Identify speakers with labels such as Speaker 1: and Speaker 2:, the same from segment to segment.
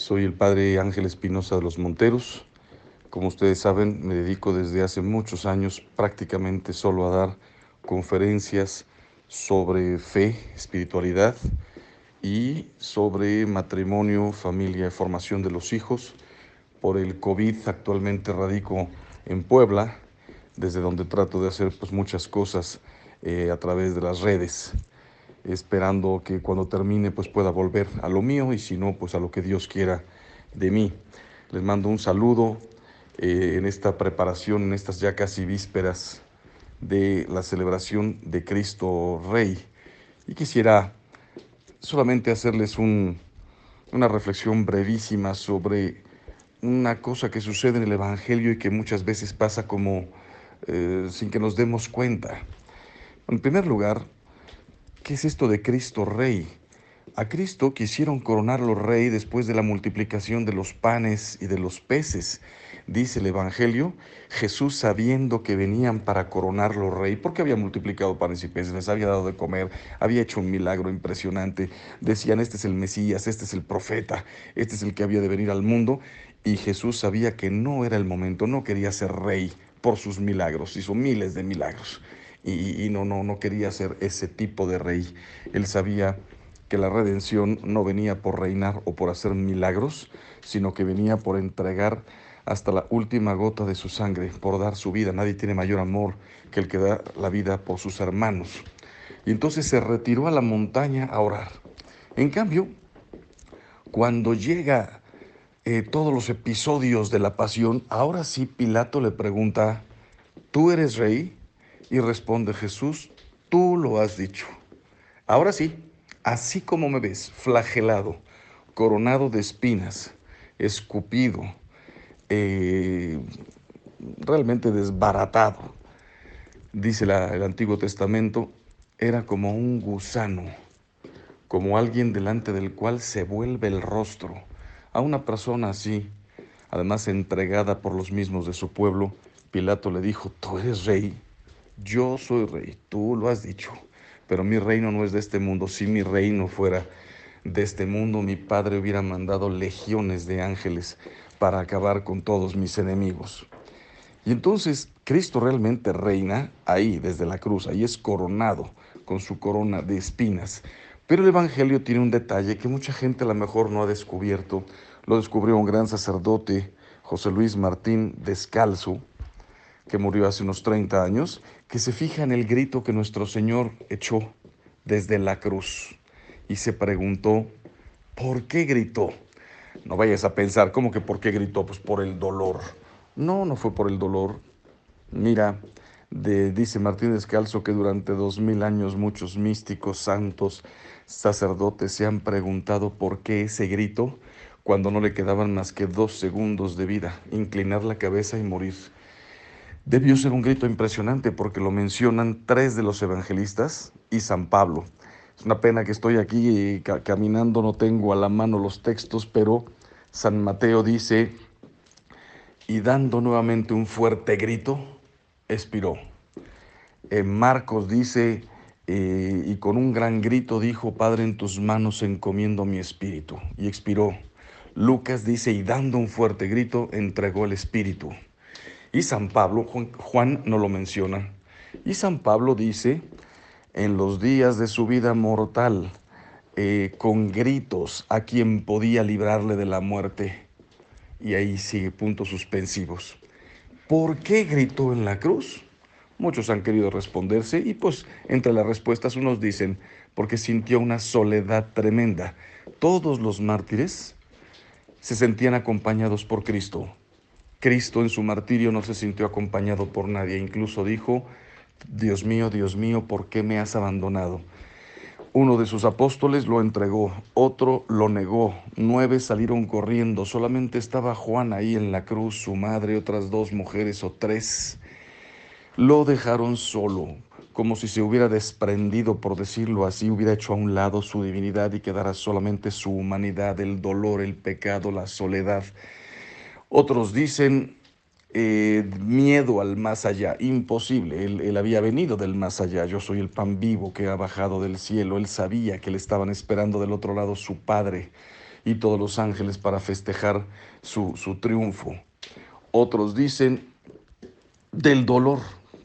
Speaker 1: soy el padre Ángel Espinosa de los Monteros. Como ustedes saben, me dedico desde hace muchos años prácticamente solo a dar conferencias sobre fe, espiritualidad y sobre matrimonio, familia formación de los hijos. Por el COVID actualmente radico en Puebla, desde donde trato de hacer pues, muchas cosas eh, a través de las redes esperando que cuando termine pues pueda volver a lo mío y si no pues a lo que Dios quiera de mí. Les mando un saludo eh, en esta preparación, en estas ya casi vísperas de la celebración de Cristo Rey. Y quisiera solamente hacerles una reflexión brevísima sobre una cosa que sucede en el Evangelio y que muchas veces pasa como eh, sin que nos demos cuenta. En primer lugar, ¿Qué es esto de Cristo Rey? A Cristo quisieron coronarlo rey después de la multiplicación de los panes y de los peces. Dice el Evangelio, Jesús sabiendo que venían para coronarlo rey, porque había multiplicado panes y peces, les había dado de comer, había hecho un milagro impresionante. Decían, este es el Mesías, este es el profeta, este es el que había de venir al mundo. Y Jesús sabía que no era el momento, no quería ser rey por sus milagros, hizo miles de milagros y, no, no, no quería ser ese tipo de rey. Él sabía que la redención no venía por reinar o por hacer milagros, sino que venía por entregar hasta la última gota de su sangre, por dar su vida. Nadie tiene mayor amor que el que da la vida por sus hermanos. Y entonces se retiró a la montaña a orar. En cambio, cuando llega eh, todos los episodios de la pasión, ahora sí Pilato le pregunta, ¿tú eres rey? Y responde Jesús, tú lo has dicho. Ahora sí, así como me ves, flagelado, coronado de espinas, escupido, eh, realmente desbaratado, dice el Antiguo Testamento, era como un gusano, como alguien delante del cual se vuelve el rostro. A una persona así, además entregada por los mismos de su pueblo, Pilato le dijo, tú eres rey yo soy rey, tú lo has dicho, pero mi reino no es de este mundo. Si mi reino fuera de este mundo, mi Padre hubiera mandado legiones de ángeles para acabar con todos mis enemigos. Y entonces Cristo realmente reina ahí, desde la cruz, ahí es coronado con su corona de espinas. Pero el Evangelio tiene un detalle que mucha gente a lo mejor no ha descubierto. Lo descubrió un gran sacerdote, José Luis Martín Descalzo, que murió hace unos 30 años, que se fija en el grito que nuestro Señor echó desde la cruz y se preguntó, ¿por qué gritó? No vayas a pensar, ¿cómo que por qué gritó? Pues por el dolor. No, no fue por el dolor. Mira, de, dice Martín Descalzo que durante dos mil años muchos místicos, santos, sacerdotes se han preguntado por qué ese grito cuando no le quedaban más que dos segundos de vida, inclinar la cabeza y morir. Debió ser un grito impresionante porque lo mencionan tres de los evangelistas y San Pablo. Es una pena que estoy aquí caminando, no tengo a la mano los textos, pero San Mateo dice, y dando nuevamente un fuerte grito, expiró. En Marcos dice, eh, y con un gran grito dijo, Padre, en tus manos encomiendo mi espíritu, y expiró. Lucas dice, y dando un fuerte grito, entregó el espíritu. Y San Pablo, Juan no lo menciona, y San Pablo dice, en los días de su vida mortal, eh, con gritos a quien podía librarle de la muerte. Y ahí sigue puntos suspensivos. ¿Por qué gritó en la cruz? Muchos han querido responderse y pues entre las respuestas unos dicen, porque sintió una soledad tremenda. Todos los mártires se sentían acompañados por Cristo, Cristo en su martirio no se sintió acompañado por nadie, incluso dijo, Dios mío, Dios mío, ¿por qué me has abandonado? Uno de sus apóstoles lo entregó, otro lo negó, nueve salieron corriendo, solamente estaba Juan ahí en la cruz, su madre, otras dos mujeres o tres. Lo dejaron solo, como si se hubiera desprendido, por decirlo así, hubiera hecho a un lado su divinidad y quedara solamente su humanidad, el dolor, el pecado, la soledad. Otros dicen, eh, miedo al más allá, imposible. Él, él, había venido del más allá, yo soy el pan vivo que ha bajado del cielo. Él sabía que le estaban esperando del otro lado su Padre y todos los ángeles para festejar su, su triunfo. Otros dicen del dolor,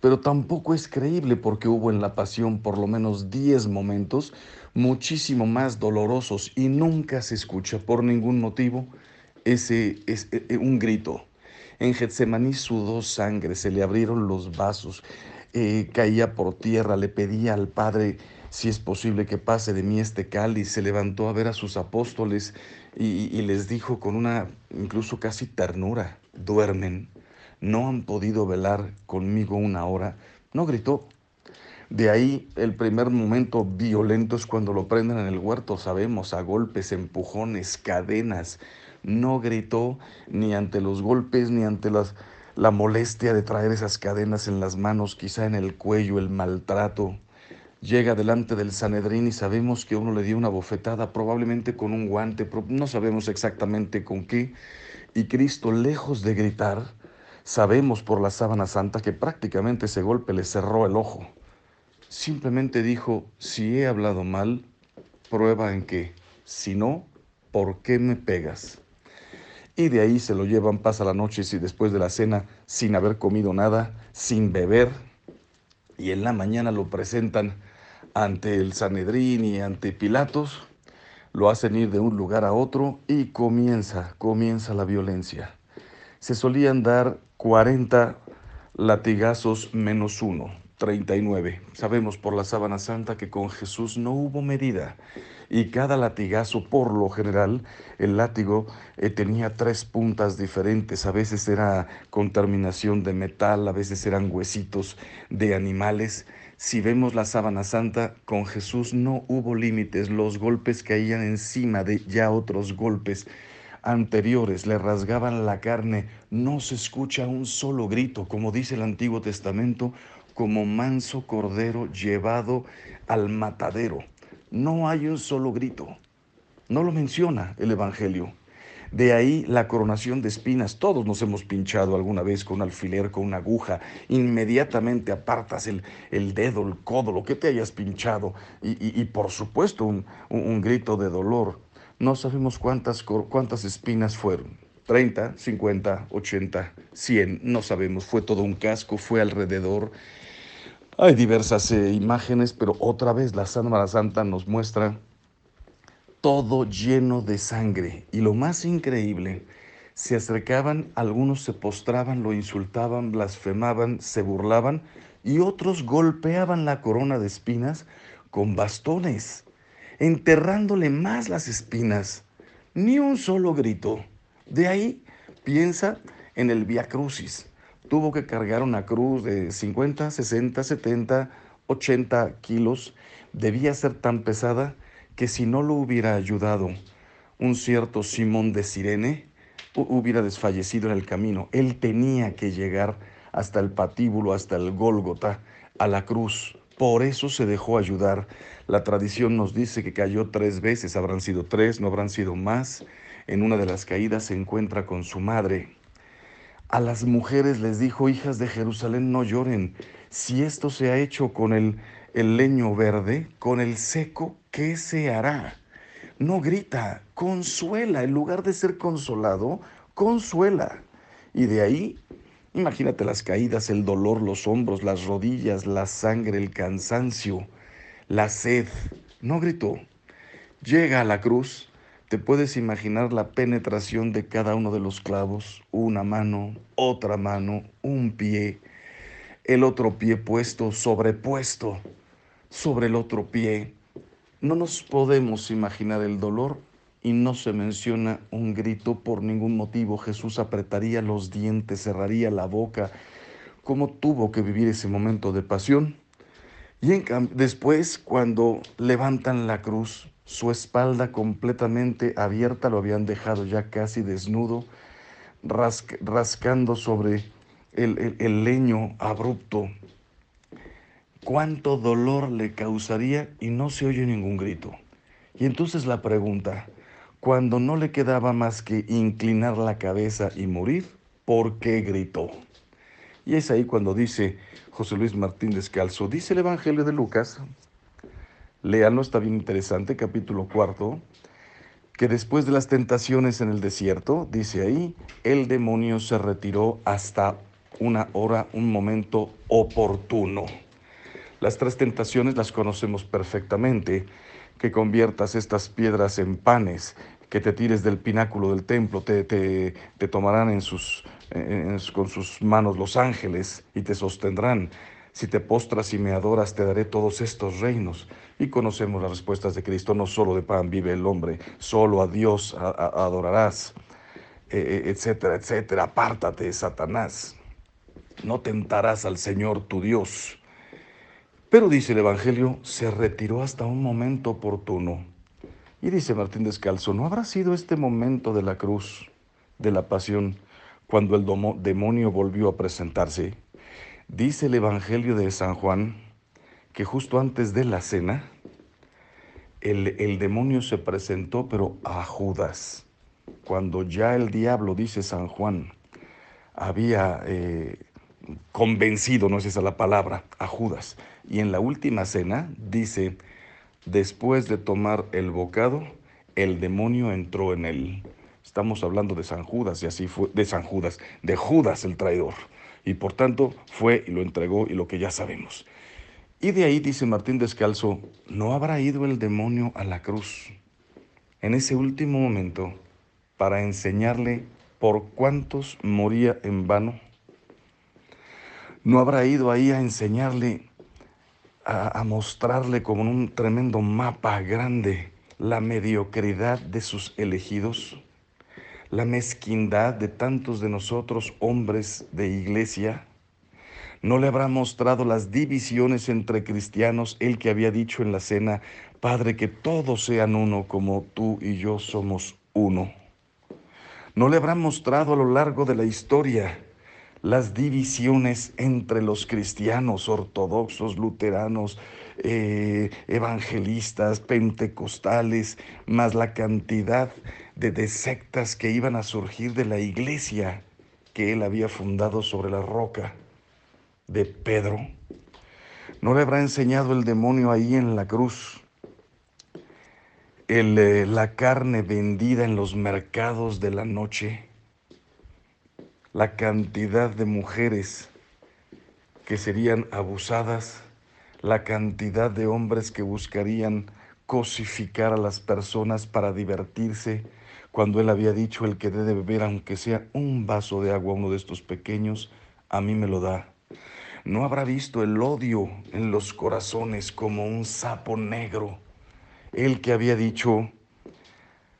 Speaker 1: pero tampoco es creíble porque hubo en la pasión por lo menos 10 momentos muchísimo más dolorosos y nunca se escucha por ningún motivo ese, es un grito. En Getsemaní sudó sangre, se le abrieron los vasos, eh, caía por tierra, le pedía al Padre si es posible que pase de mí este cáliz, se levantó a ver a sus apóstoles y, y les dijo con una incluso casi ternura, duermen, no han podido velar conmigo una hora, no gritó. De ahí el primer momento violento es cuando lo prenden en el huerto, sabemos, a golpes, empujones, cadenas, no gritó ni ante los golpes, ni ante las, la molestia de traer esas cadenas en las manos, quizá en el cuello, el maltrato. Llega delante del Sanedrín y sabemos que uno le dio una bofetada, probablemente con un guante, no sabemos exactamente con qué. Y Cristo, lejos de gritar, sabemos por la sábana santa que prácticamente ese golpe le cerró el ojo. Simplemente dijo, si he hablado mal, prueba en qué. Si no, ¿por qué me pegas? Y de ahí se lo llevan, pasa la noche y después de la cena sin haber comido nada, sin beber, y en la mañana lo presentan ante el Sanedrín y ante Pilatos, lo hacen ir de un lugar a otro y comienza, comienza la violencia. Se solían dar 40 latigazos menos uno, 39. Sabemos por la sábana santa que con Jesús no hubo medida y cada latigazo, por lo general, el látigo eh, tenía tres puntas diferentes. A veces era con terminación de metal, a veces eran huesitos de animales. Si vemos la sábana santa, con Jesús no hubo límites. Los golpes caían encima de ya otros golpes anteriores, le rasgaban la carne. No se escucha un solo grito, como dice el Antiguo Testamento, como manso cordero llevado al matadero. No hay un solo grito. No lo menciona el Evangelio. De ahí la coronación de espinas. Todos nos hemos pinchado alguna vez con un alfiler, con una aguja. Inmediatamente apartas el, el dedo, el codo, lo que te hayas pinchado. Y, por supuesto un, un, grito de dolor. No sabemos cuántas, cuántas espinas fueron. 30, 50, 80, 100, no sabemos. Fue todo un casco, fue alrededor. Hay diversas eh, imágenes, pero otra vez la Sábana Santa nos muestra todo lleno de sangre. Y lo más increíble, se acercaban, algunos se postraban, lo insultaban, blasfemaban, se burlaban y otros golpeaban la corona de espinas con bastones, enterrándole más las espinas. Ni un solo grito. De ahí piensa en el Via Crucis tuvo que cargar una cruz de 50, 60, 70, 80 kilos. Debía ser tan pesada que si no lo hubiera ayudado un cierto Simón de Sirene, hubiera desfallecido en el camino. Él tenía que llegar hasta el patíbulo, hasta el Gólgota, a la cruz. Por eso se dejó ayudar. La tradición nos dice que cayó tres veces, habrán sido tres, no habrán sido más. En una de las caídas se encuentra con su madre, a las mujeres les dijo, hijas de Jerusalén, no lloren. Si esto se ha hecho con el, leño verde, con el seco, ¿qué se hará? No grita, consuela. En lugar de ser consolado, consuela. Y de ahí, imagínate las caídas, el dolor, los hombros, las rodillas, la sangre, el cansancio, la sed. No gritó. Llega a la cruz te puedes imaginar la penetración de cada uno de los clavos, una mano, otra mano, un pie, el otro pie puesto, sobrepuesto sobre el otro pie. No nos podemos imaginar el dolor y no se menciona un grito por ningún motivo. Jesús apretaría los dientes, cerraría la boca. ¿Cómo tuvo que vivir ese momento de pasión? Y después, cuando levantan la cruz, su espalda completamente abierta, lo habían dejado ya casi desnudo, rascando sobre el, el leño abrupto. ¿Cuánto dolor le causaría? Y no se oye ningún grito. Y entonces la pregunta, cuando no le quedaba más que inclinar la cabeza y morir, ¿por qué gritó? Y es ahí cuando dice José Luis Martín Descalzo, dice el Evangelio de Lucas, léanlo, está bien interesante, capítulo cuarto, que después de las tentaciones en el desierto, dice ahí, el demonio se retiró hasta una hora, un momento oportuno. Las tres tentaciones las conocemos perfectamente que conviertas estas piedras en panes, que te tires del pináculo del templo, te, te, tomarán en sus, con sus manos los ángeles y te sostendrán. Si te postras y me adoras, te daré todos estos reinos. Y conocemos las respuestas de Cristo, no solo de pan vive el hombre, solo a Dios adorarás, e, e, etcétera, etcétera. Apártate, Satanás. No tentarás al Señor tu Dios. Pero dice el Evangelio, se retiró hasta un momento oportuno. Y dice Martín Descalzo, ¿no habrá sido este momento de la cruz, de la pasión, cuando el demonio volvió a presentarse? Dice el Evangelio de San Juan que justo antes de la cena, el, demonio se presentó, pero a Judas. Cuando ya el diablo, dice San Juan, había eh, convencido, no es esa la palabra, a Judas. Y en la última cena dice, después de tomar el bocado, el demonio entró en él. Estamos hablando de San Judas y así fue, de San Judas, de Judas el traidor. Y por tanto fue y lo entregó y lo que ya sabemos. Y de ahí dice Martín Descalzo, ¿no habrá ido el demonio a la cruz en ese último momento para enseñarle por cuántos moría en vano? no habrá ido ahí a enseñarle, a, mostrarle como un tremendo mapa grande la mediocridad de sus elegidos, la mezquindad de tantos de nosotros hombres de iglesia. ¿No le habrá mostrado las divisiones entre cristianos el que había dicho en la cena, Padre, que todos sean uno como tú y yo somos uno? ¿No le habrá mostrado a lo largo de la historia las divisiones entre los cristianos ortodoxos, luteranos, eh, evangelistas, pentecostales, más la cantidad de, sectas que iban a surgir de la iglesia que él había fundado sobre la roca de Pedro. ¿No le habrá enseñado el demonio ahí en la cruz? Eh, la carne vendida en los mercados de la noche la cantidad de mujeres que serían abusadas, la cantidad de hombres que buscarían cosificar a las personas para divertirse, cuando él había dicho el que debe beber aunque sea un vaso de agua uno de estos pequeños, a mí me lo da. No habrá visto el odio en los corazones como un sapo negro. Él que había dicho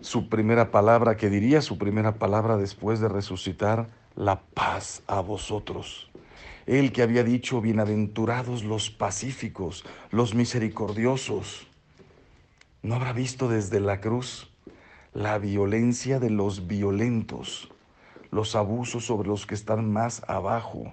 Speaker 1: su primera palabra, que diría su primera palabra después de resucitar, la paz a vosotros. El que había dicho, bienaventurados los pacíficos, los misericordiosos. ¿No habrá visto desde la cruz la violencia de los violentos, los abusos sobre los que están más abajo,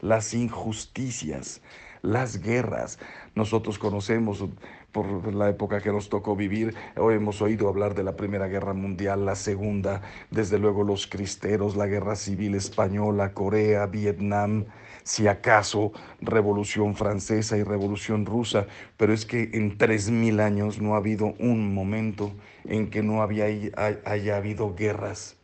Speaker 1: las injusticias, las guerras? Nosotros conocemos por la época que nos tocó vivir. Hoy hemos oído hablar de la Primera Guerra Mundial, la Segunda, desde luego los cristeros, la Guerra Civil Española, Corea, Vietnam, si acaso Revolución Francesa y Revolución Rusa, pero es que en tres mil años no ha habido un momento en que no había, haya habido guerras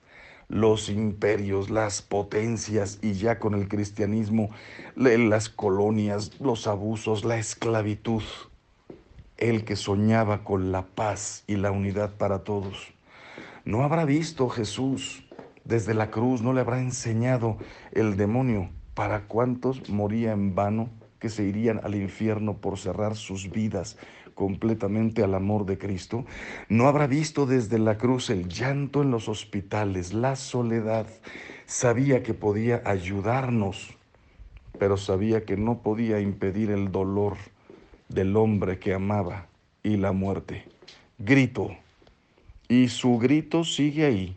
Speaker 1: los imperios, las potencias y ya con el cristianismo, las colonias, los abusos, la esclavitud. El que soñaba con la paz y la unidad para todos. No habrá visto Jesús. Desde la cruz, no le habrá enseñado el demonio. Para cuántos moría en vano que se irían al infierno por cerrar sus vidas completamente al amor de Cristo, no habrá visto desde la cruz el llanto en los hospitales, la soledad, sabía que podía ayudarnos, pero sabía que no podía impedir el dolor del hombre que amaba y la muerte. Grito. Y su grito sigue ahí,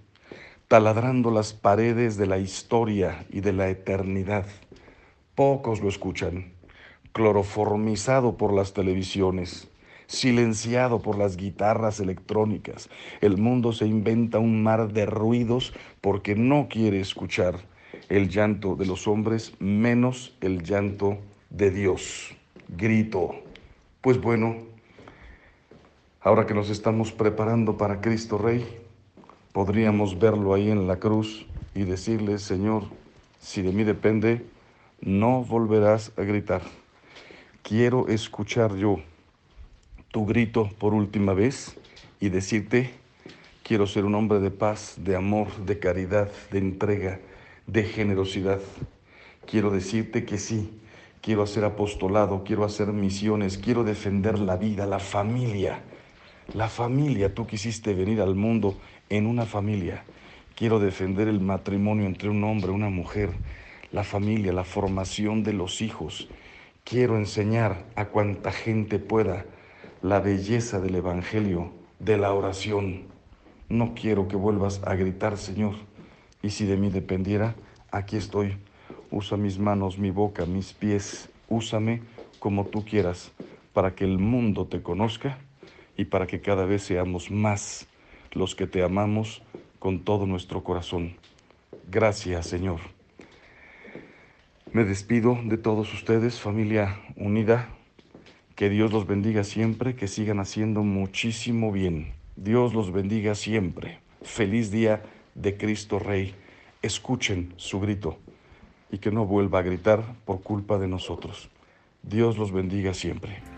Speaker 1: taladrando las paredes de la historia y de la eternidad. Pocos lo escuchan, cloroformizado por las televisiones, silenciado por las guitarras electrónicas. El mundo se inventa un mar de ruidos porque no quiere escuchar el llanto de los hombres menos el llanto de Dios. Grito. Pues bueno, ahora que nos estamos preparando para Cristo Rey, podríamos verlo ahí en la cruz y decirle, Señor, si de mí depende, no volverás a gritar. Quiero escuchar yo tu grito por última vez y decirte, quiero ser un hombre de paz, de amor, de caridad, de entrega, de generosidad. Quiero decirte que sí, quiero hacer apostolado, quiero hacer misiones, quiero defender la vida, la familia. La familia, tú quisiste venir al mundo en una familia. Quiero defender el matrimonio entre un hombre y una mujer la familia, la formación de los hijos. Quiero enseñar a cuanta gente pueda la belleza del Evangelio, de la oración. No quiero que vuelvas a gritar, Señor. Y si de mí dependiera, aquí estoy. Usa mis manos, mi boca, mis pies. Úsame como tú quieras, para que el mundo te conozca y para que cada vez seamos más los que te amamos con todo nuestro corazón. Gracias, Señor. Me despido de todos ustedes, familia unida. Que Dios los bendiga siempre, que sigan haciendo muchísimo bien. Dios los bendiga siempre. Feliz día de Cristo Rey. Escuchen su grito y que no vuelva a gritar por culpa de nosotros. Dios los bendiga siempre.